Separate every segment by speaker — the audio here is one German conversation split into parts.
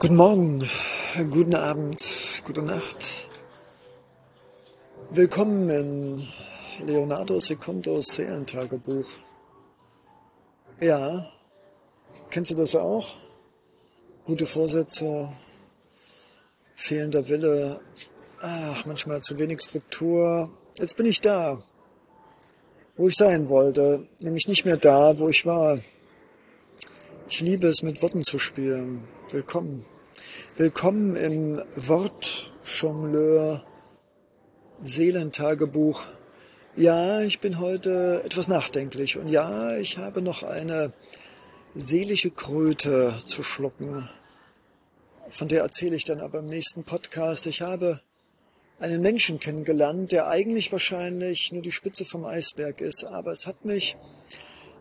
Speaker 1: Guten Morgen, guten Abend, gute Nacht. Willkommen in Leonardo Secundos Seelentagebuch. Ja, kennst du das auch? Gute Vorsätze, fehlender Wille, ach, manchmal zu wenig Struktur. Jetzt bin ich da, wo ich sein wollte, nämlich nicht mehr da, wo ich war. Ich liebe es, mit Worten zu spielen. Willkommen. Willkommen im Wortjongleur Seelentagebuch. Ja, ich bin heute etwas nachdenklich und ja, ich habe noch eine seelische Kröte zu schlucken. Von der erzähle ich dann aber im nächsten Podcast. Ich habe einen Menschen kennengelernt, der eigentlich wahrscheinlich nur die Spitze vom Eisberg ist, aber es hat mich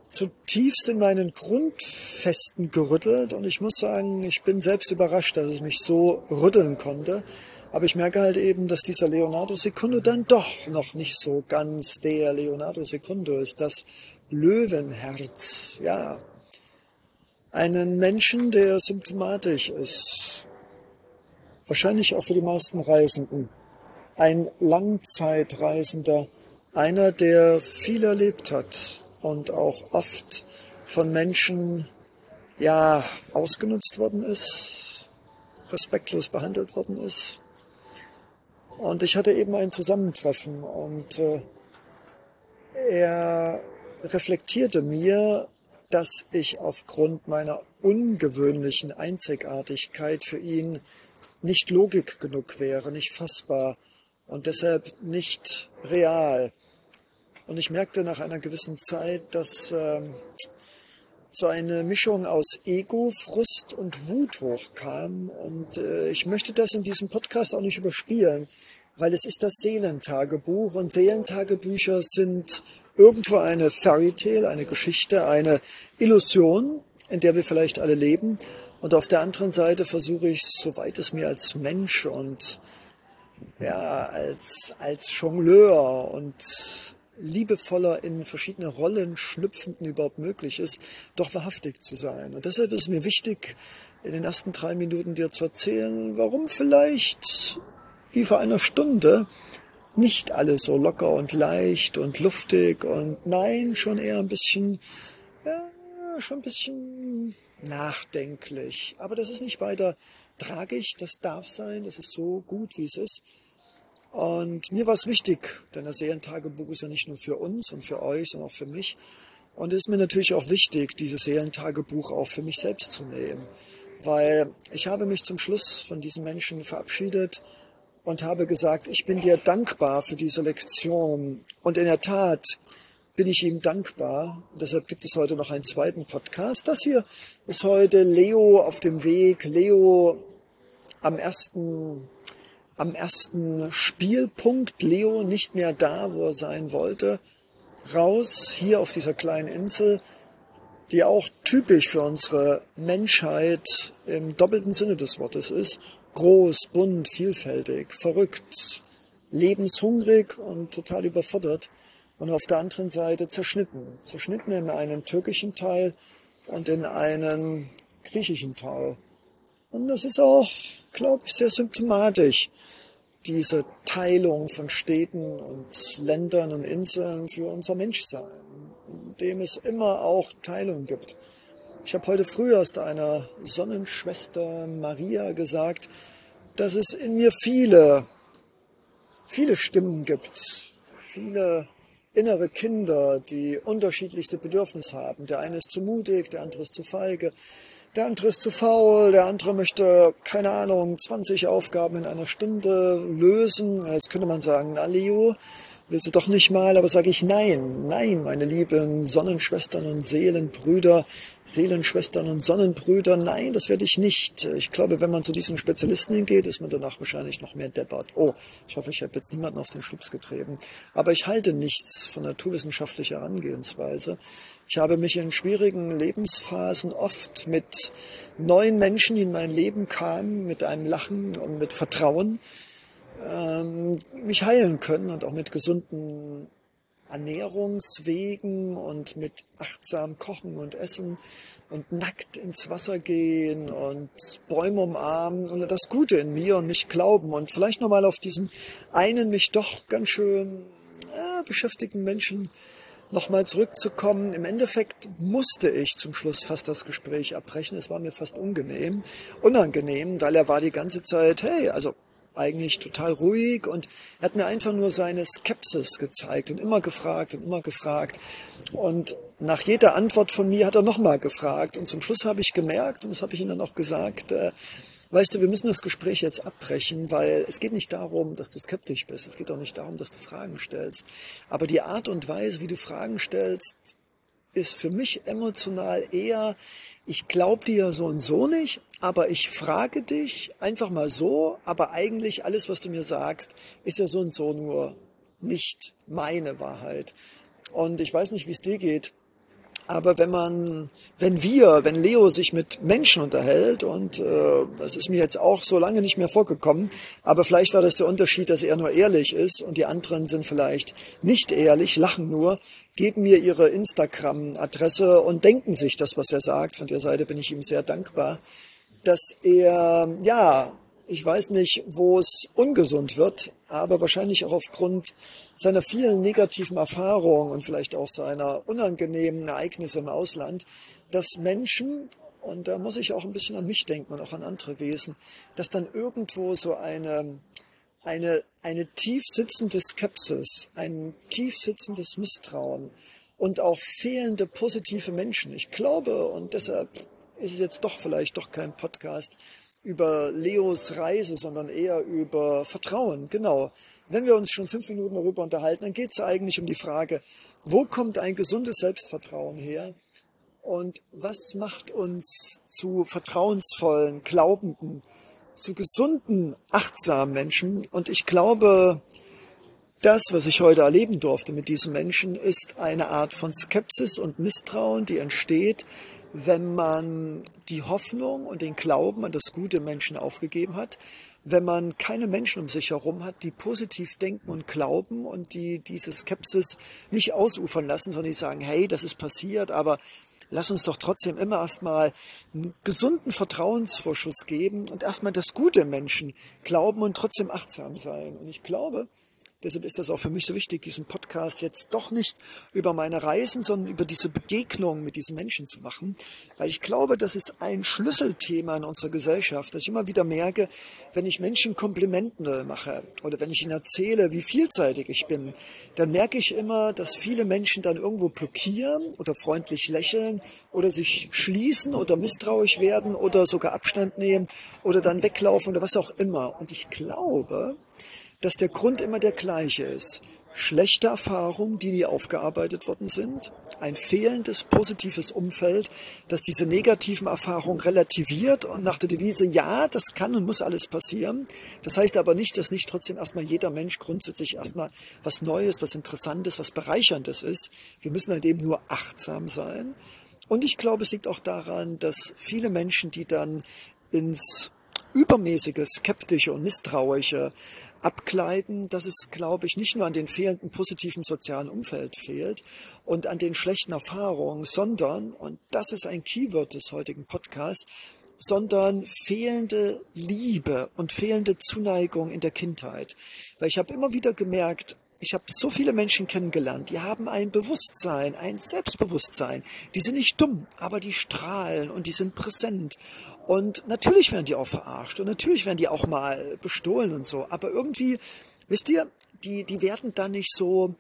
Speaker 1: zutiefst in meinen Grundfesten gerüttelt und ich muss sagen, ich bin selbst überrascht, dass es mich so rütteln konnte. Aber ich merke halt eben, dass dieser Leonardo Secundo dann doch noch nicht so ganz der Leonardo Secundo ist, das Löwenherz, ja. Einen Menschen, der symptomatisch ist. Wahrscheinlich auch für die meisten Reisenden. Ein Langzeitreisender. Einer, der viel erlebt hat und auch oft von Menschen ja ausgenutzt worden ist, respektlos behandelt worden ist. Und ich hatte eben ein Zusammentreffen und äh, er reflektierte mir, dass ich aufgrund meiner ungewöhnlichen Einzigartigkeit für ihn nicht Logik genug wäre, nicht fassbar und deshalb nicht real. Und ich merkte nach einer gewissen Zeit, dass äh, so eine Mischung aus Ego, Frust und Wut hochkam. Und äh, ich möchte das in diesem Podcast auch nicht überspielen, weil es ist das Seelentagebuch und Seelentagebücher sind irgendwo eine Fairy Tale, eine Geschichte, eine Illusion, in der wir vielleicht alle leben. Und auf der anderen Seite versuche ich, soweit es mir als Mensch und ja, als, als Jongleur und liebevoller in verschiedene Rollen schlüpfenden überhaupt möglich ist, doch wahrhaftig zu sein. Und deshalb ist mir wichtig, in den ersten drei Minuten dir zu erzählen, warum vielleicht wie vor einer Stunde nicht alles so locker und leicht und luftig und nein, schon eher ein bisschen, ja, schon ein bisschen nachdenklich. Aber das ist nicht weiter tragisch, das darf sein, das ist so gut, wie es ist. Und mir war es wichtig, denn das Seelentagebuch ist ja nicht nur für uns und für euch, sondern auch für mich. Und es ist mir natürlich auch wichtig, dieses Seelentagebuch auch für mich selbst zu nehmen. Weil ich habe mich zum Schluss von diesem Menschen verabschiedet und habe gesagt, ich bin dir dankbar für diese Lektion. Und in der Tat bin ich ihm dankbar. Deshalb gibt es heute noch einen zweiten Podcast. Das hier ist heute Leo auf dem Weg. Leo am ersten am ersten Spielpunkt Leo nicht mehr da, wo er sein wollte, raus hier auf dieser kleinen Insel, die auch typisch für unsere Menschheit im doppelten Sinne des Wortes ist. Groß, bunt, vielfältig, verrückt, lebenshungrig und total überfordert. Und auf der anderen Seite zerschnitten. Zerschnitten in einen türkischen Teil und in einen griechischen Teil. Und das ist auch, glaube ich, sehr symptomatisch, diese Teilung von Städten und Ländern und Inseln für unser Menschsein, in dem es immer auch Teilung gibt. Ich habe heute früh erst einer Sonnenschwester Maria gesagt, dass es in mir viele, viele Stimmen gibt, viele innere Kinder, die unterschiedlichste Bedürfnisse haben. Der eine ist zu mutig, der andere ist zu feige, der andere ist zu faul, der andere möchte, keine Ahnung, 20 Aufgaben in einer Stunde lösen. Jetzt könnte man sagen, na Leo, willst du doch nicht mal, aber sage ich nein, nein, meine lieben Sonnenschwestern und Seelenbrüder, Seelenschwestern und Sonnenbrüder, nein, das werde ich nicht. Ich glaube, wenn man zu diesen Spezialisten hingeht, ist man danach wahrscheinlich noch mehr deppert. Oh, ich hoffe, ich habe jetzt niemanden auf den Schlips getreten. Aber ich halte nichts von naturwissenschaftlicher Herangehensweise. Ich habe mich in schwierigen Lebensphasen oft mit neuen Menschen, die in mein Leben kamen, mit einem Lachen und mit Vertrauen, ähm, mich heilen können und auch mit gesunden Ernährungswegen und mit achtsam Kochen und Essen und nackt ins Wasser gehen und Bäume umarmen und das Gute in mir und mich glauben und vielleicht nochmal auf diesen einen mich doch ganz schön ja, beschäftigten Menschen nochmal zurückzukommen. Im Endeffekt musste ich zum Schluss fast das Gespräch abbrechen. Es war mir fast unangenehm, unangenehm, weil er war die ganze Zeit, hey, also eigentlich total ruhig und er hat mir einfach nur seine Skepsis gezeigt und immer gefragt und immer gefragt. Und nach jeder Antwort von mir hat er nochmal gefragt. Und zum Schluss habe ich gemerkt, und das habe ich ihm dann auch gesagt, äh, weißt du, wir müssen das Gespräch jetzt abbrechen, weil es geht nicht darum, dass du skeptisch bist. Es geht auch nicht darum, dass du Fragen stellst. Aber die Art und Weise, wie du Fragen stellst, ist für mich emotional eher, ich glaube dir so und so nicht, aber ich frage dich einfach mal so, aber eigentlich alles, was du mir sagst, ist ja so und so nur nicht meine Wahrheit. Und ich weiß nicht, wie es dir geht. Aber wenn man, wenn wir, wenn Leo sich mit Menschen unterhält, und äh, das ist mir jetzt auch so lange nicht mehr vorgekommen, aber vielleicht war das der Unterschied, dass er nur ehrlich ist und die anderen sind vielleicht nicht ehrlich, lachen nur, geben mir ihre Instagram-Adresse und denken sich das, was er sagt. Von der Seite bin ich ihm sehr dankbar, dass er, ja, ich weiß nicht, wo es ungesund wird, aber wahrscheinlich auch aufgrund seiner vielen negativen Erfahrungen und vielleicht auch seiner unangenehmen Ereignisse im Ausland, dass Menschen, und da muss ich auch ein bisschen an mich denken und auch an andere Wesen, dass dann irgendwo so eine, eine, eine tief sitzende Skepsis, ein tief sitzendes Misstrauen und auch fehlende positive Menschen. Ich glaube, und deshalb ist es jetzt doch vielleicht doch kein Podcast, über Leos Reise, sondern eher über Vertrauen. Genau. Wenn wir uns schon fünf Minuten darüber unterhalten, dann geht es eigentlich um die Frage, wo kommt ein gesundes Selbstvertrauen her? Und was macht uns zu vertrauensvollen, glaubenden, zu gesunden, achtsamen Menschen? Und ich glaube, das, was ich heute erleben durfte mit diesen Menschen, ist eine Art von Skepsis und Misstrauen, die entsteht, wenn man die Hoffnung und den Glauben an das gute Menschen aufgegeben hat, wenn man keine Menschen um sich herum hat, die positiv denken und glauben und die diese Skepsis nicht ausufern lassen, sondern die sagen, hey, das ist passiert, aber lass uns doch trotzdem immer erstmal einen gesunden Vertrauensvorschuss geben und erstmal das gute Menschen glauben und trotzdem achtsam sein. Und ich glaube, Deshalb ist das auch für mich so wichtig, diesen Podcast jetzt doch nicht über meine Reisen, sondern über diese Begegnung mit diesen Menschen zu machen, weil ich glaube, das ist ein Schlüsselthema in unserer Gesellschaft, dass ich immer wieder merke, wenn ich Menschen Komplimente mache oder wenn ich ihnen erzähle, wie vielseitig ich bin, dann merke ich immer, dass viele Menschen dann irgendwo blockieren oder freundlich lächeln oder sich schließen oder misstrauisch werden oder sogar Abstand nehmen oder dann weglaufen oder was auch immer. Und ich glaube, dass der Grund immer der gleiche ist. Schlechte Erfahrungen, die nie aufgearbeitet worden sind, ein fehlendes positives Umfeld, das diese negativen Erfahrungen relativiert und nach der Devise, ja, das kann und muss alles passieren. Das heißt aber nicht, dass nicht trotzdem erstmal jeder Mensch grundsätzlich erstmal was Neues, was Interessantes, was Bereicherndes ist. Wir müssen halt eben nur achtsam sein. Und ich glaube, es liegt auch daran, dass viele Menschen, die dann ins übermäßige, skeptische und misstrauische abgleiten, dass es, glaube ich, nicht nur an den fehlenden positiven sozialen Umfeld fehlt und an den schlechten Erfahrungen, sondern, und das ist ein Keyword des heutigen Podcasts, sondern fehlende Liebe und fehlende Zuneigung in der Kindheit. Weil ich habe immer wieder gemerkt, ich habe so viele Menschen kennengelernt, die haben ein Bewusstsein, ein Selbstbewusstsein. Die sind nicht dumm, aber die strahlen und die sind präsent. Und natürlich werden die auch verarscht und natürlich werden die auch mal bestohlen und so. Aber irgendwie, wisst ihr, die, die werden da nicht so,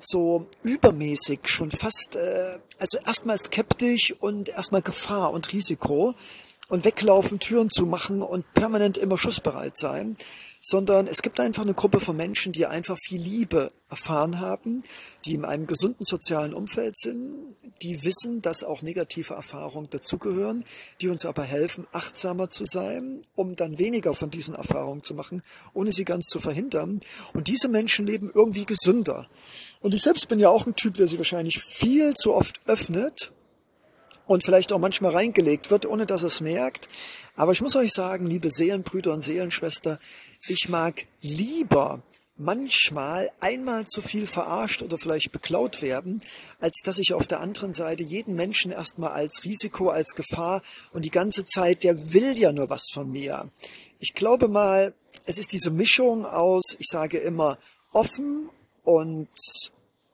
Speaker 1: so übermäßig, schon fast, äh, also erstmal skeptisch und erstmal Gefahr und Risiko und weglaufen, Türen zu machen und permanent immer schussbereit sein, sondern es gibt einfach eine Gruppe von Menschen, die einfach viel Liebe erfahren haben, die in einem gesunden sozialen Umfeld sind, die wissen, dass auch negative Erfahrungen dazugehören, die uns aber helfen, achtsamer zu sein, um dann weniger von diesen Erfahrungen zu machen, ohne sie ganz zu verhindern. Und diese Menschen leben irgendwie gesünder. Und ich selbst bin ja auch ein Typ, der sich wahrscheinlich viel zu oft öffnet und vielleicht auch manchmal reingelegt wird, ohne dass es merkt. Aber ich muss euch sagen, liebe Seelenbrüder und Seelenschwester, ich mag lieber manchmal einmal zu viel verarscht oder vielleicht beklaut werden, als dass ich auf der anderen Seite jeden Menschen erstmal als Risiko, als Gefahr und die ganze Zeit, der will ja nur was von mir. Ich glaube mal, es ist diese Mischung aus, ich sage immer, offen und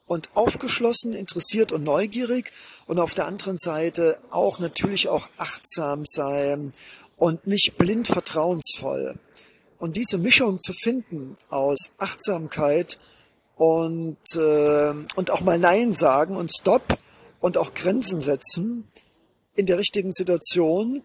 Speaker 1: und aufgeschlossen, interessiert und neugierig und auf der anderen Seite auch natürlich auch achtsam sein und nicht blind vertrauensvoll. Und diese Mischung zu finden aus Achtsamkeit und, äh, und auch mal Nein sagen und Stopp und auch Grenzen setzen in der richtigen Situation,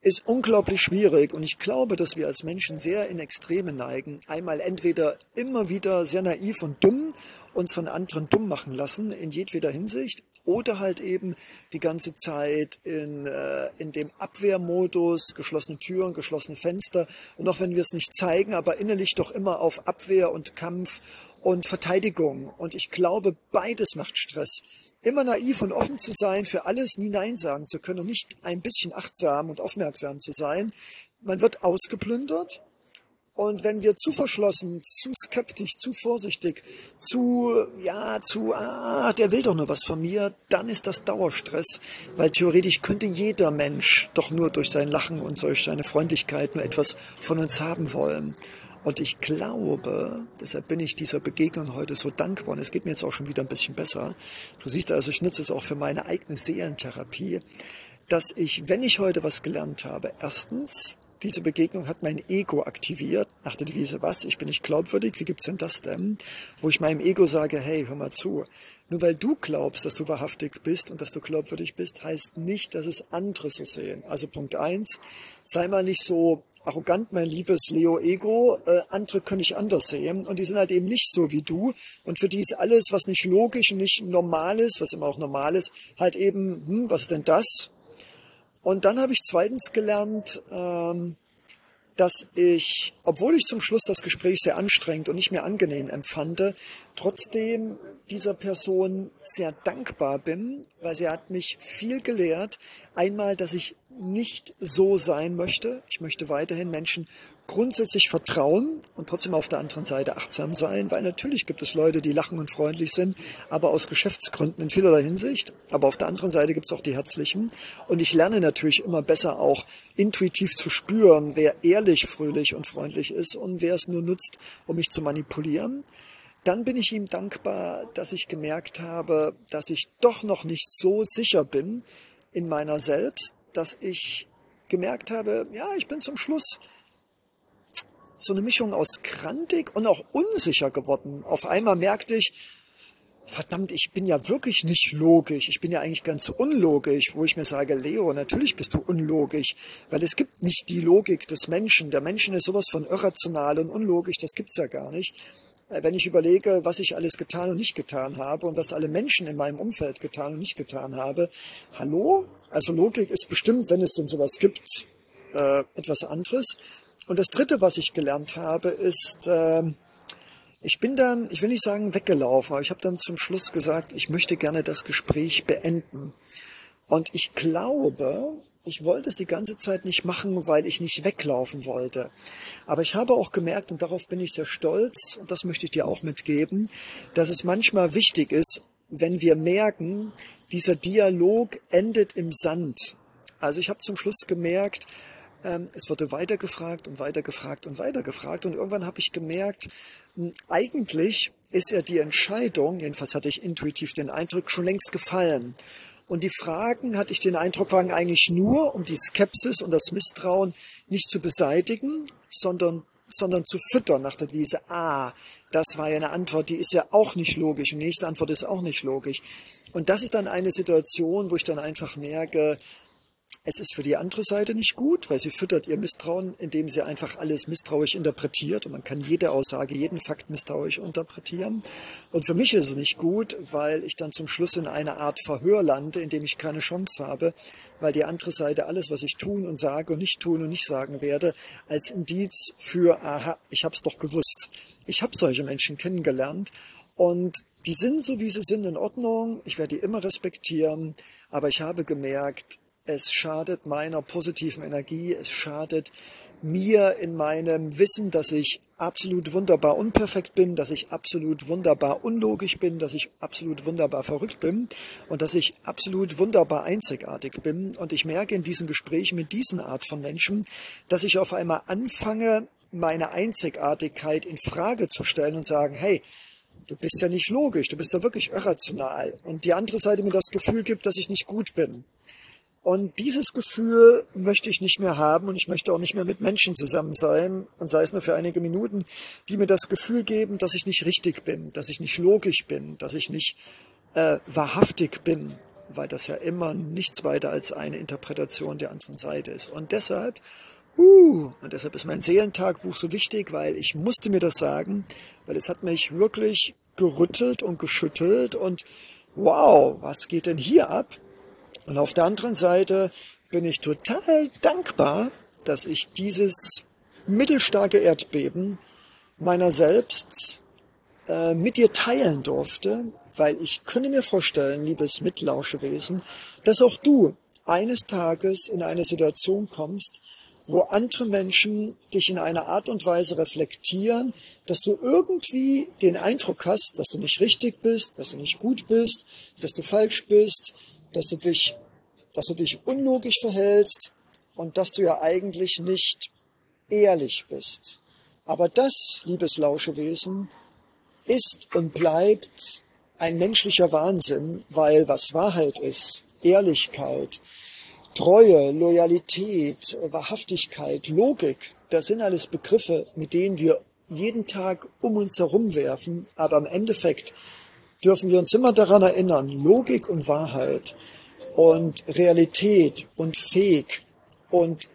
Speaker 1: ist unglaublich schwierig und ich glaube, dass wir als Menschen sehr in Extreme neigen. Einmal entweder immer wieder sehr naiv und dumm uns von anderen dumm machen lassen in jedweder Hinsicht oder halt eben die ganze Zeit in, äh, in dem Abwehrmodus, geschlossene Türen, geschlossene Fenster und auch wenn wir es nicht zeigen, aber innerlich doch immer auf Abwehr und Kampf und Verteidigung. Und ich glaube, beides macht Stress immer naiv und offen zu sein, für alles nie Nein sagen zu können und nicht ein bisschen achtsam und aufmerksam zu sein. Man wird ausgeplündert. Und wenn wir zu verschlossen, zu skeptisch, zu vorsichtig, zu, ja, zu, ah, der will doch nur was von mir, dann ist das Dauerstress, weil theoretisch könnte jeder Mensch doch nur durch sein Lachen und durch seine Freundlichkeit nur etwas von uns haben wollen. Und ich glaube, deshalb bin ich dieser Begegnung heute so dankbar. Und es geht mir jetzt auch schon wieder ein bisschen besser. Du siehst also, ich nutze es auch für meine eigene Seelentherapie, dass ich, wenn ich heute was gelernt habe, erstens, diese Begegnung hat mein Ego aktiviert, nach der Devise, was, ich bin nicht glaubwürdig, wie gibt's denn das denn? Wo ich meinem Ego sage, hey, hör mal zu, nur weil du glaubst, dass du wahrhaftig bist und dass du glaubwürdig bist, heißt nicht, dass es andere so sehen. Also Punkt eins, sei mal nicht so arrogant, mein liebes Leo Ego, äh, andere können ich anders sehen und die sind halt eben nicht so wie du und für die ist alles, was nicht logisch und nicht normal ist, was immer auch normal ist, halt eben, hm, was ist denn das? Und dann habe ich zweitens gelernt, ähm, dass ich, obwohl ich zum Schluss das Gespräch sehr anstrengend und nicht mehr angenehm empfand, trotzdem dieser Person sehr dankbar bin, weil sie hat mich viel gelehrt. Einmal, dass ich nicht so sein möchte. Ich möchte weiterhin Menschen grundsätzlich vertrauen und trotzdem auf der anderen Seite achtsam sein, weil natürlich gibt es Leute, die lachen und freundlich sind, aber aus Geschäftsgründen in vielerlei Hinsicht. Aber auf der anderen Seite gibt es auch die Herzlichen. Und ich lerne natürlich immer besser auch intuitiv zu spüren, wer ehrlich, fröhlich und freundlich ist und wer es nur nutzt, um mich zu manipulieren. Dann bin ich ihm dankbar, dass ich gemerkt habe, dass ich doch noch nicht so sicher bin in meiner selbst, dass ich gemerkt habe, ja, ich bin zum Schluss so eine Mischung aus krantig und auch unsicher geworden. Auf einmal merkte ich, verdammt, ich bin ja wirklich nicht logisch. Ich bin ja eigentlich ganz unlogisch, wo ich mir sage, Leo, natürlich bist du unlogisch, weil es gibt nicht die Logik des Menschen. Der Menschen ist sowas von irrational und unlogisch, das gibt's ja gar nicht. Äh, wenn ich überlege, was ich alles getan und nicht getan habe und was alle Menschen in meinem Umfeld getan und nicht getan habe, hallo? Also Logik ist bestimmt, wenn es denn sowas gibt, äh, etwas anderes. Und das Dritte, was ich gelernt habe, ist, äh, ich bin dann, ich will nicht sagen weggelaufen, aber ich habe dann zum Schluss gesagt, ich möchte gerne das Gespräch beenden. Und ich glaube, ich wollte es die ganze Zeit nicht machen, weil ich nicht weglaufen wollte. Aber ich habe auch gemerkt, und darauf bin ich sehr stolz, und das möchte ich dir auch mitgeben, dass es manchmal wichtig ist, wenn wir merken, dieser Dialog endet im Sand. Also ich habe zum Schluss gemerkt, ähm, es wurde weitergefragt und weitergefragt und weitergefragt. Und irgendwann habe ich gemerkt, hm, eigentlich ist ja die Entscheidung, jedenfalls hatte ich intuitiv den Eindruck, schon längst gefallen. Und die Fragen, hatte ich den Eindruck, waren eigentlich nur, um die Skepsis und das Misstrauen nicht zu beseitigen, sondern, sondern zu füttern nach der Devise, ah, das war ja eine Antwort, die ist ja auch nicht logisch. Und die nächste Antwort ist auch nicht logisch. Und das ist dann eine Situation, wo ich dann einfach merke, es ist für die andere Seite nicht gut, weil sie füttert ihr Misstrauen, indem sie einfach alles misstrauisch interpretiert. Und man kann jede Aussage, jeden Fakt misstrauisch interpretieren. Und für mich ist es nicht gut, weil ich dann zum Schluss in einer Art Verhör lande, in dem ich keine Chance habe, weil die andere Seite alles, was ich tun und sage und nicht tun und nicht sagen werde, als Indiz für, aha, ich habe es doch gewusst. Ich habe solche Menschen kennengelernt und die sind so, wie sie sind, in Ordnung. Ich werde die immer respektieren. Aber ich habe gemerkt, es schadet meiner positiven Energie, es schadet mir in meinem Wissen, dass ich absolut wunderbar unperfekt bin, dass ich absolut wunderbar unlogisch bin, dass ich absolut wunderbar verrückt bin und dass ich absolut wunderbar einzigartig bin. Und ich merke in diesen Gesprächen mit diesen Art von Menschen, dass ich auf einmal anfange, meine Einzigartigkeit in Frage zu stellen und sagen, hey, du bist ja nicht logisch, du bist ja wirklich irrational. Und die andere Seite mir das Gefühl gibt, dass ich nicht gut bin. Und dieses Gefühl möchte ich nicht mehr haben und ich möchte auch nicht mehr mit Menschen zusammen sein, und sei es nur für einige Minuten, die mir das Gefühl geben, dass ich nicht richtig bin, dass ich nicht logisch bin, dass ich nicht äh, wahrhaftig bin, weil das ja immer nichts weiter als eine Interpretation der anderen Seite ist. Und deshalb, uh, und deshalb ist mein Seelentagbuch so wichtig, weil ich musste mir das sagen, weil es hat mich wirklich gerüttelt und geschüttelt und wow, was geht denn hier ab? Und auf der anderen Seite bin ich total dankbar, dass ich dieses mittelstarke Erdbeben meiner selbst äh, mit dir teilen durfte, weil ich könnte mir vorstellen, liebes Mitlauschewesen, dass auch du eines Tages in eine Situation kommst, wo andere Menschen dich in einer Art und Weise reflektieren, dass du irgendwie den Eindruck hast, dass du nicht richtig bist, dass du nicht gut bist, dass du falsch bist, dass du dich, dass du dich unlogisch verhältst und dass du ja eigentlich nicht ehrlich bist. Aber das, liebes Lauschewesen, ist und bleibt ein menschlicher Wahnsinn, weil was Wahrheit ist, Ehrlichkeit, Treue, Loyalität, Wahrhaftigkeit, Logik, das sind alles Begriffe, mit denen wir jeden Tag um uns herum werfen, aber im Endeffekt dürfen wir uns immer daran erinnern, Logik und Wahrheit und Realität und Fähig und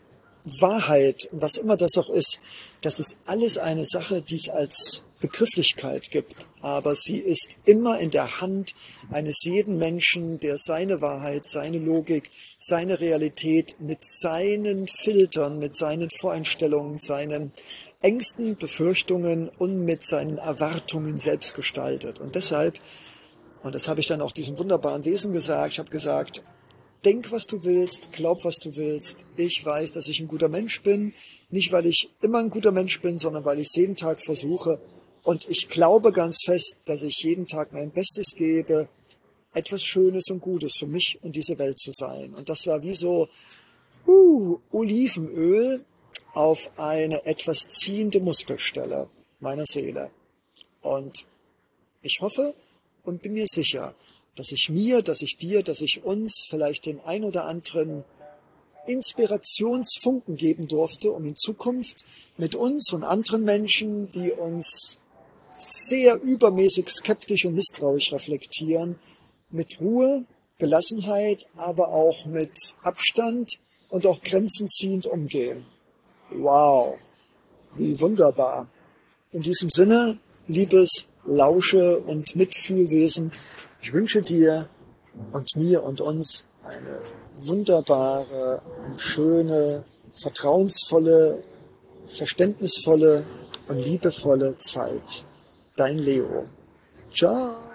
Speaker 1: Wahrheit, was immer das auch ist, das ist alles eine Sache, die es als Begrifflichkeit gibt, aber sie ist immer in der Hand eines jeden Menschen, der seine Wahrheit, seine Logik, seine Realität mit seinen Filtern, mit seinen Voreinstellungen, seinen Ängsten, Befürchtungen und mit seinen Erwartungen selbst gestaltet. Und deshalb, und das habe ich dann auch diesem wunderbaren Wesen gesagt, ich habe gesagt, denk, was du willst, glaub, was du willst. Ich weiß, dass ich ein guter Mensch bin. Nicht, weil ich immer ein guter Mensch bin, sondern weil ich es jeden Tag versuche. Und ich glaube ganz fest, dass ich jeden Tag mein Bestes gebe, etwas Schönes und Gutes für mich und diese Welt zu sein. Und das war wie so uh, Olivenöl auf eine etwas ziehende Muskelstelle meiner Seele. Und ich hoffe und bin mir sicher, dass ich mir, dass ich dir, dass ich uns vielleicht den ein oder anderen Inspirationsfunken geben durfte, um in Zukunft mit uns und anderen Menschen, die uns sehr übermäßig skeptisch und misstrauisch reflektieren, mit Ruhe, Gelassenheit, aber auch mit Abstand und auch grenzenziehend umgehen. Wow, wie wunderbar. In diesem Sinne, liebes Lausche und Mitfühlwesen, ich wünsche dir und mir und uns eine wunderbare, schöne, vertrauensvolle, verständnisvolle und liebevolle Zeit. Dein Leo. Ciao.